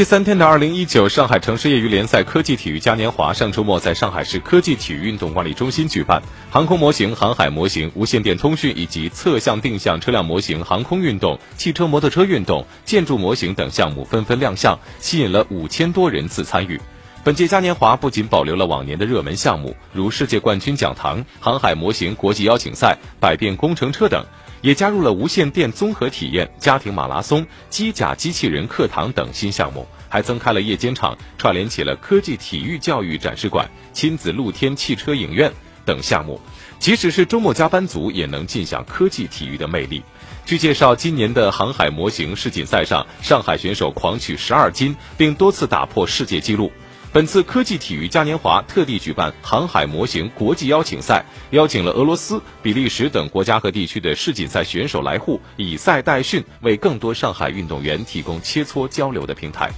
第三天的二零一九上海城市业余联赛科技体育嘉年华上周末在上海市科技体育运动管理中心举办，航空模型、航海模型、无线电通讯以及侧向定向车辆模型、航空运动、汽车摩托车运动、建筑模型等项目纷纷亮相，吸引了五千多人次参与。本届嘉年华不仅保留了往年的热门项目，如世界冠军讲堂、航海模型国际邀请赛、百变工程车等。也加入了无线电综合体验、家庭马拉松、机甲机器人课堂等新项目，还增开了夜间场，串联起了科技体育教育展示馆、亲子露天汽车影院等项目。即使是周末加班族，也能尽享科技体育的魅力。据介绍，今年的航海模型世锦赛上，上海选手狂取十二金，并多次打破世界纪录。本次科技体育嘉年华特地举办航海模型国际邀请赛，邀请了俄罗斯、比利时等国家和地区的世锦赛选手来沪，以赛代训，为更多上海运动员提供切磋交流的平台。